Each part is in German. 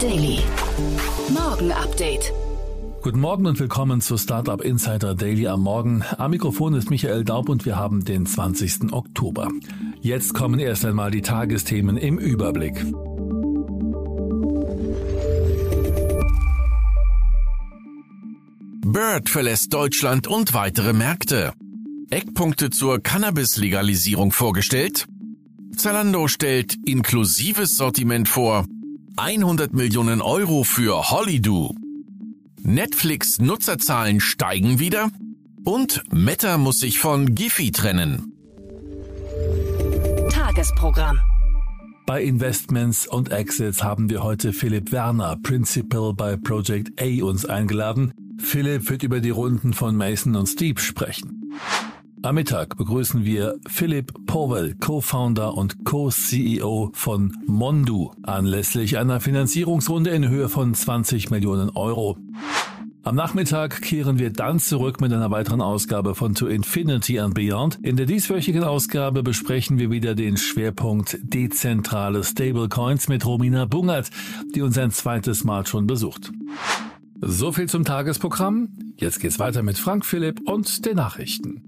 Daily. Morgen Update. Guten Morgen und willkommen zu Startup Insider Daily am Morgen. Am Mikrofon ist Michael Daub und wir haben den 20. Oktober. Jetzt kommen erst einmal die Tagesthemen im Überblick. Bird verlässt Deutschland und weitere Märkte. Eckpunkte zur Cannabis-Legalisierung vorgestellt. Zalando stellt inklusives Sortiment vor. 100 Millionen Euro für Hollydo. Netflix Nutzerzahlen steigen wieder. Und Meta muss sich von Giphy trennen. Tagesprogramm. Bei Investments und Exits haben wir heute Philipp Werner, Principal bei Project A, uns eingeladen. Philipp wird über die Runden von Mason und Steve sprechen. Am Mittag begrüßen wir Philipp Powell, Co-Founder und Co-CEO von Mondu, anlässlich einer Finanzierungsrunde in Höhe von 20 Millionen Euro. Am Nachmittag kehren wir dann zurück mit einer weiteren Ausgabe von To Infinity and Beyond. In der dieswöchigen Ausgabe besprechen wir wieder den Schwerpunkt dezentrale Stablecoins mit Romina Bungert, die uns ein zweites Mal schon besucht. So viel zum Tagesprogramm. Jetzt geht's weiter mit Frank Philipp und den Nachrichten.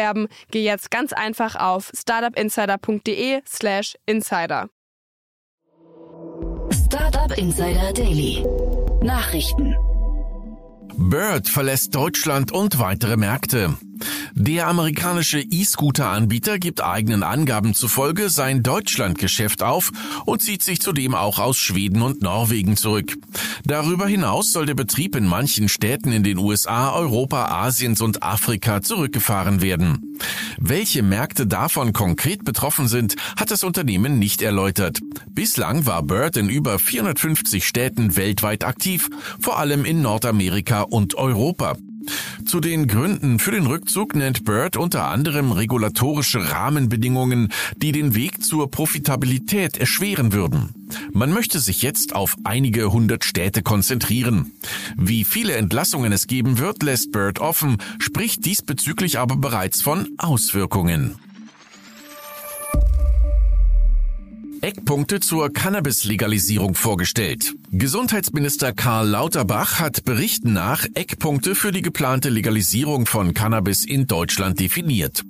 geh jetzt ganz einfach auf startupinsider.de/slash insider. Startup Insider Daily. Nachrichten. Bird verlässt Deutschland und weitere Märkte. Der amerikanische E-Scooter-Anbieter gibt eigenen Angaben zufolge sein Deutschlandgeschäft auf und zieht sich zudem auch aus Schweden und Norwegen zurück. Darüber hinaus soll der Betrieb in manchen Städten in den USA, Europa, Asiens und Afrika zurückgefahren werden. Welche Märkte davon konkret betroffen sind, hat das Unternehmen nicht erläutert. Bislang war Bird in über 450 Städten weltweit aktiv, vor allem in Nordamerika und Europa. Zu den Gründen für den Rückzug nennt Bird unter anderem regulatorische Rahmenbedingungen, die den Weg zur Profitabilität erschweren würden. Man möchte sich jetzt auf einige hundert Städte konzentrieren. Wie viele Entlassungen es geben wird, lässt Bird offen, spricht diesbezüglich aber bereits von Auswirkungen. Eckpunkte zur Cannabis-Legalisierung vorgestellt. Gesundheitsminister Karl Lauterbach hat Berichten nach Eckpunkte für die geplante Legalisierung von Cannabis in Deutschland definiert.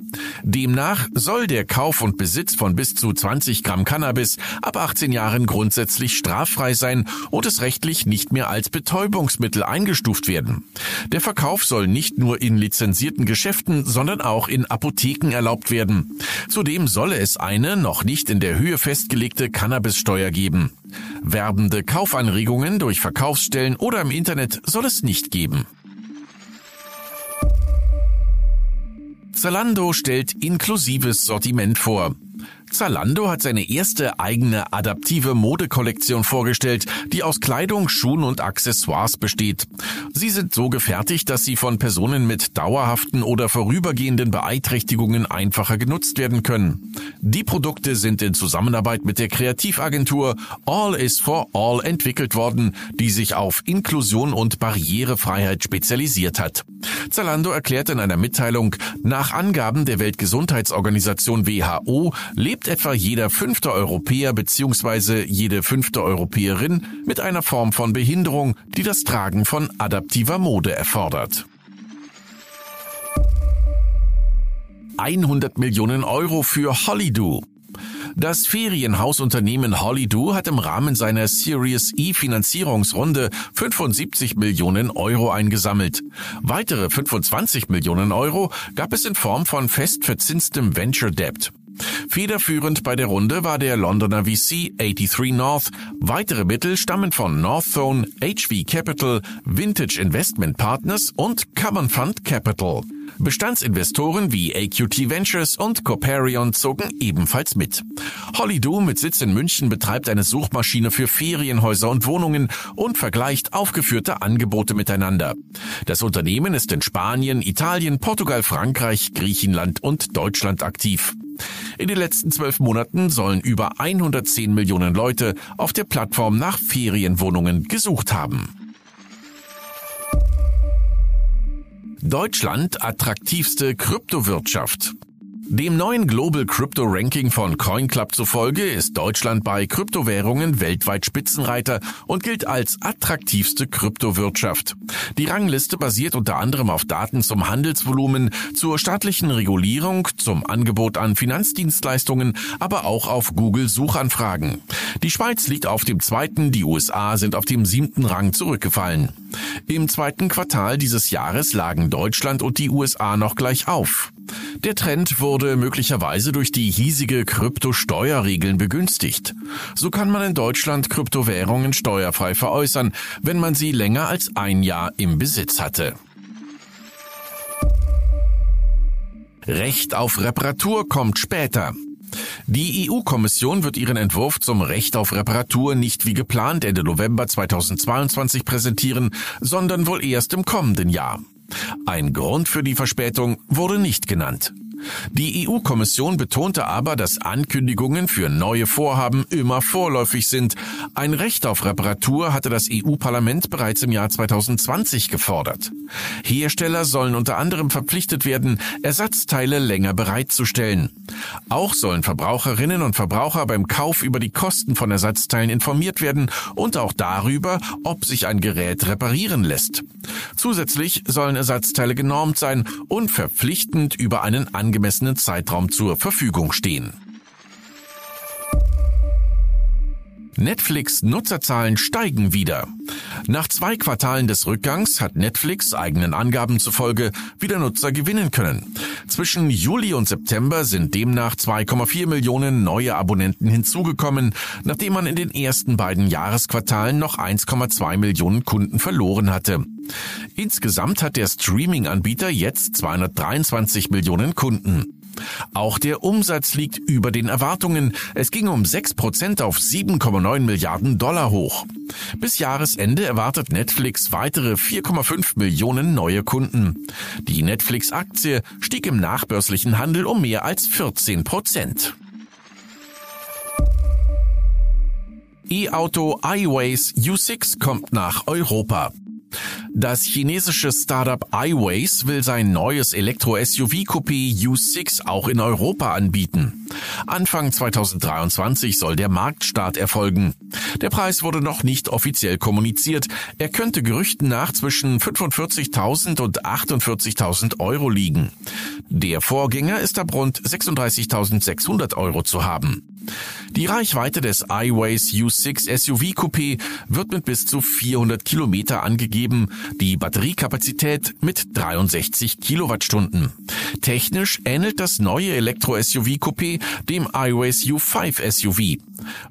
Demnach soll der Kauf und Besitz von bis zu 20 Gramm Cannabis ab 18 Jahren grundsätzlich straffrei sein und es rechtlich nicht mehr als Betäubungsmittel eingestuft werden. Der Verkauf soll nicht nur in lizenzierten Geschäften, sondern auch in Apotheken erlaubt werden. Zudem solle es eine noch nicht in der Höhe festgelegte Cannabissteuer geben. Werbende Kaufanregungen durch Verkaufsstellen oder im Internet soll es nicht geben. Zalando stellt inklusives Sortiment vor. Zalando hat seine erste eigene adaptive Modekollektion vorgestellt, die aus Kleidung, Schuhen und Accessoires besteht. Sie sind so gefertigt, dass sie von Personen mit dauerhaften oder vorübergehenden Beeinträchtigungen einfacher genutzt werden können. Die Produkte sind in Zusammenarbeit mit der Kreativagentur All is for All entwickelt worden, die sich auf Inklusion und Barrierefreiheit spezialisiert hat. Zalando erklärt in einer Mitteilung, nach Angaben der Weltgesundheitsorganisation WHO lebt lebt etwa jeder fünfte Europäer bzw. jede fünfte Europäerin mit einer Form von Behinderung, die das Tragen von adaptiver Mode erfordert. 100 Millionen Euro für Hollydo. Das Ferienhausunternehmen Hollydo hat im Rahmen seiner Series E Finanzierungsrunde 75 Millionen Euro eingesammelt. Weitere 25 Millionen Euro gab es in Form von fest verzinstem Venture Debt. Federführend bei der Runde war der Londoner VC 83 North. Weitere Mittel stammen von Northzone, HV Capital, Vintage Investment Partners und Common Fund Capital. Bestandsinvestoren wie AQT Ventures und Coperion zogen ebenfalls mit. Hollydo mit Sitz in München betreibt eine Suchmaschine für Ferienhäuser und Wohnungen und vergleicht aufgeführte Angebote miteinander. Das Unternehmen ist in Spanien, Italien, Portugal, Frankreich, Griechenland und Deutschland aktiv. In den letzten zwölf Monaten sollen über 110 Millionen Leute auf der Plattform nach Ferienwohnungen gesucht haben. Deutschland attraktivste Kryptowirtschaft. Dem neuen Global Crypto Ranking von CoinClub zufolge ist Deutschland bei Kryptowährungen weltweit Spitzenreiter und gilt als attraktivste Kryptowirtschaft. Die Rangliste basiert unter anderem auf Daten zum Handelsvolumen, zur staatlichen Regulierung, zum Angebot an Finanzdienstleistungen, aber auch auf Google Suchanfragen. Die Schweiz liegt auf dem zweiten, die USA sind auf dem siebten Rang zurückgefallen. Im zweiten Quartal dieses Jahres lagen Deutschland und die USA noch gleich auf. Der Trend wurde möglicherweise durch die hiesige Kryptosteuerregeln begünstigt. So kann man in Deutschland Kryptowährungen steuerfrei veräußern, wenn man sie länger als ein Jahr im Besitz hatte. Recht auf Reparatur kommt später. Die EU-Kommission wird ihren Entwurf zum Recht auf Reparatur nicht wie geplant Ende November 2022 präsentieren, sondern wohl erst im kommenden Jahr. Ein Grund für die Verspätung wurde nicht genannt. Die EU-Kommission betonte aber, dass Ankündigungen für neue Vorhaben immer vorläufig sind. Ein Recht auf Reparatur hatte das EU-Parlament bereits im Jahr 2020 gefordert. Hersteller sollen unter anderem verpflichtet werden, Ersatzteile länger bereitzustellen. Auch sollen Verbraucherinnen und Verbraucher beim Kauf über die Kosten von Ersatzteilen informiert werden und auch darüber, ob sich ein Gerät reparieren lässt. Zusätzlich sollen Ersatzteile genormt sein und verpflichtend über einen angemessenen Zeitraum zur Verfügung stehen. Netflix-Nutzerzahlen steigen wieder. Nach zwei Quartalen des Rückgangs hat Netflix eigenen Angaben zufolge wieder Nutzer gewinnen können. Zwischen Juli und September sind demnach 2,4 Millionen neue Abonnenten hinzugekommen, nachdem man in den ersten beiden Jahresquartalen noch 1,2 Millionen Kunden verloren hatte. Insgesamt hat der Streaming-Anbieter jetzt 223 Millionen Kunden. Auch der Umsatz liegt über den Erwartungen. Es ging um 6 Prozent auf 7,9 Milliarden Dollar hoch. Bis Jahresende erwartet Netflix weitere 4,5 Millionen neue Kunden. Die Netflix-Aktie stieg im nachbörslichen Handel um mehr als 14 Prozent. E-Auto iWays U6 kommt nach Europa. Das chinesische Startup iWays will sein neues Elektro-SUV-Coupé U6 auch in Europa anbieten. Anfang 2023 soll der Marktstart erfolgen. Der Preis wurde noch nicht offiziell kommuniziert. Er könnte Gerüchten nach zwischen 45.000 und 48.000 Euro liegen. Der Vorgänger ist ab rund 36.600 Euro zu haben. Die Reichweite des iWays U6 SUV Coupé wird mit bis zu 400 Kilometer angegeben, die Batteriekapazität mit 63 Kilowattstunden. Technisch ähnelt das neue Elektro-SUV Coupé dem iWays U5 SUV.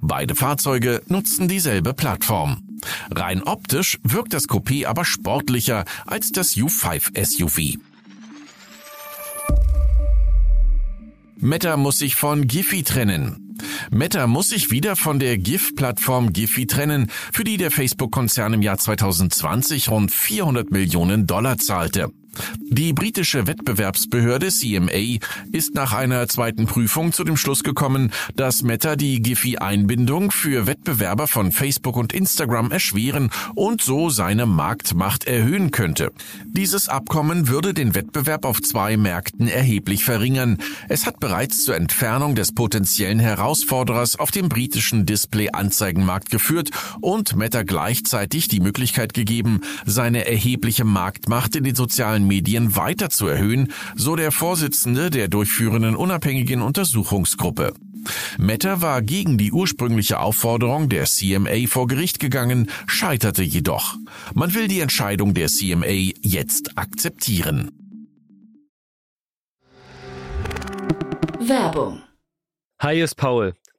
Beide Fahrzeuge nutzen dieselbe Plattform. Rein optisch wirkt das Coupé aber sportlicher als das U5 SUV. Meta muss sich von Giphy trennen. Meta muss sich wieder von der GIF-Plattform Giphy trennen, für die der Facebook-Konzern im Jahr 2020 rund 400 Millionen Dollar zahlte. Die britische Wettbewerbsbehörde CMA ist nach einer zweiten Prüfung zu dem Schluss gekommen, dass Meta die Giphy-Einbindung für Wettbewerber von Facebook und Instagram erschweren und so seine Marktmacht erhöhen könnte. Dieses Abkommen würde den Wettbewerb auf zwei Märkten erheblich verringern. Es hat bereits zur Entfernung des potenziellen Herausforderers auf dem britischen Display-Anzeigenmarkt geführt und Meta gleichzeitig die Möglichkeit gegeben, seine erhebliche Marktmacht in den sozialen Medien weiter zu erhöhen, so der Vorsitzende der durchführenden unabhängigen Untersuchungsgruppe. Meta war gegen die ursprüngliche Aufforderung der CMA vor Gericht gegangen, scheiterte jedoch. Man will die Entscheidung der CMA jetzt akzeptieren. Werbung. Hi, ist Paul,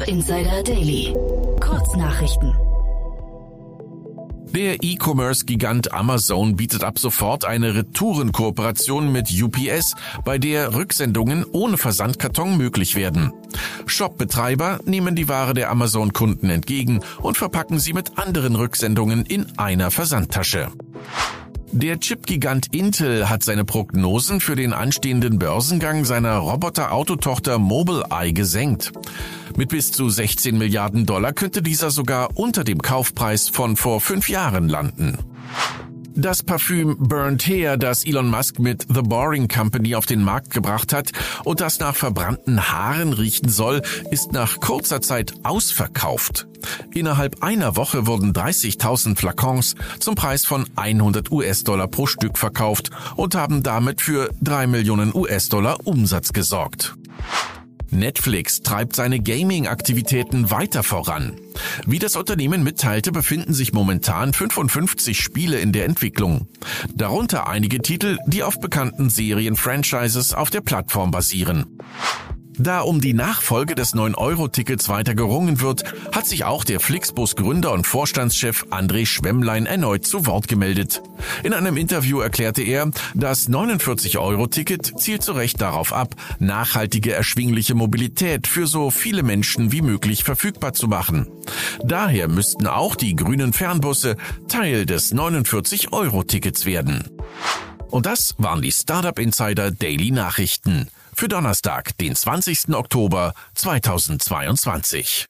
Startup Insider Daily. Kurznachrichten. Der E-Commerce-Gigant Amazon bietet ab sofort eine Retourenkooperation mit UPS, bei der Rücksendungen ohne Versandkarton möglich werden. Shopbetreiber nehmen die Ware der Amazon-Kunden entgegen und verpacken sie mit anderen Rücksendungen in einer Versandtasche. Der Chipgigant Intel hat seine Prognosen für den anstehenden Börsengang seiner Roboter-Autotochter Mobileye gesenkt. Mit bis zu 16 Milliarden Dollar könnte dieser sogar unter dem Kaufpreis von vor fünf Jahren landen. Das Parfüm Burnt Hair, das Elon Musk mit The Boring Company auf den Markt gebracht hat und das nach verbrannten Haaren riechen soll, ist nach kurzer Zeit ausverkauft. Innerhalb einer Woche wurden 30.000 Flakons zum Preis von 100 US-Dollar pro Stück verkauft und haben damit für 3 Millionen US-Dollar Umsatz gesorgt. Netflix treibt seine Gaming-Aktivitäten weiter voran. Wie das Unternehmen mitteilte, befinden sich momentan 55 Spiele in der Entwicklung. Darunter einige Titel, die auf bekannten Serien-Franchises auf der Plattform basieren. Da um die Nachfolge des 9-Euro-Tickets weiter gerungen wird, hat sich auch der Flixbus-Gründer und Vorstandschef André Schwemmlein erneut zu Wort gemeldet. In einem Interview erklärte er, das 49-Euro-Ticket zielt zu Recht darauf ab, nachhaltige erschwingliche Mobilität für so viele Menschen wie möglich verfügbar zu machen. Daher müssten auch die grünen Fernbusse Teil des 49-Euro-Tickets werden. Und das waren die Startup Insider Daily Nachrichten für Donnerstag, den 20. Oktober 2022.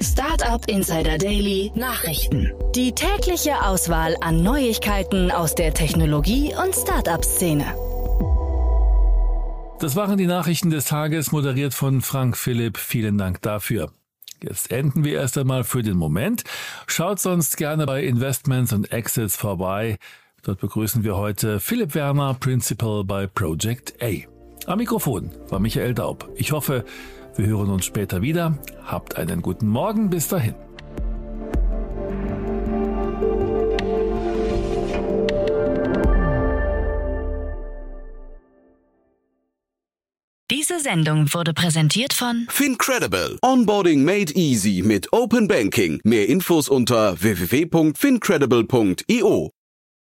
Startup Insider Daily Nachrichten. Die tägliche Auswahl an Neuigkeiten aus der Technologie- und Startup-Szene. Das waren die Nachrichten des Tages, moderiert von Frank Philipp. Vielen Dank dafür. Jetzt enden wir erst einmal für den Moment. Schaut sonst gerne bei Investments und Exits vorbei. Dort begrüßen wir heute Philipp Werner, Principal bei Project A. Am Mikrofon war Michael Daub. Ich hoffe, wir hören uns später wieder. Habt einen guten Morgen. Bis dahin. Diese Sendung wurde präsentiert von Fincredible. Onboarding made easy mit Open Banking. Mehr Infos unter www.fincredible.io.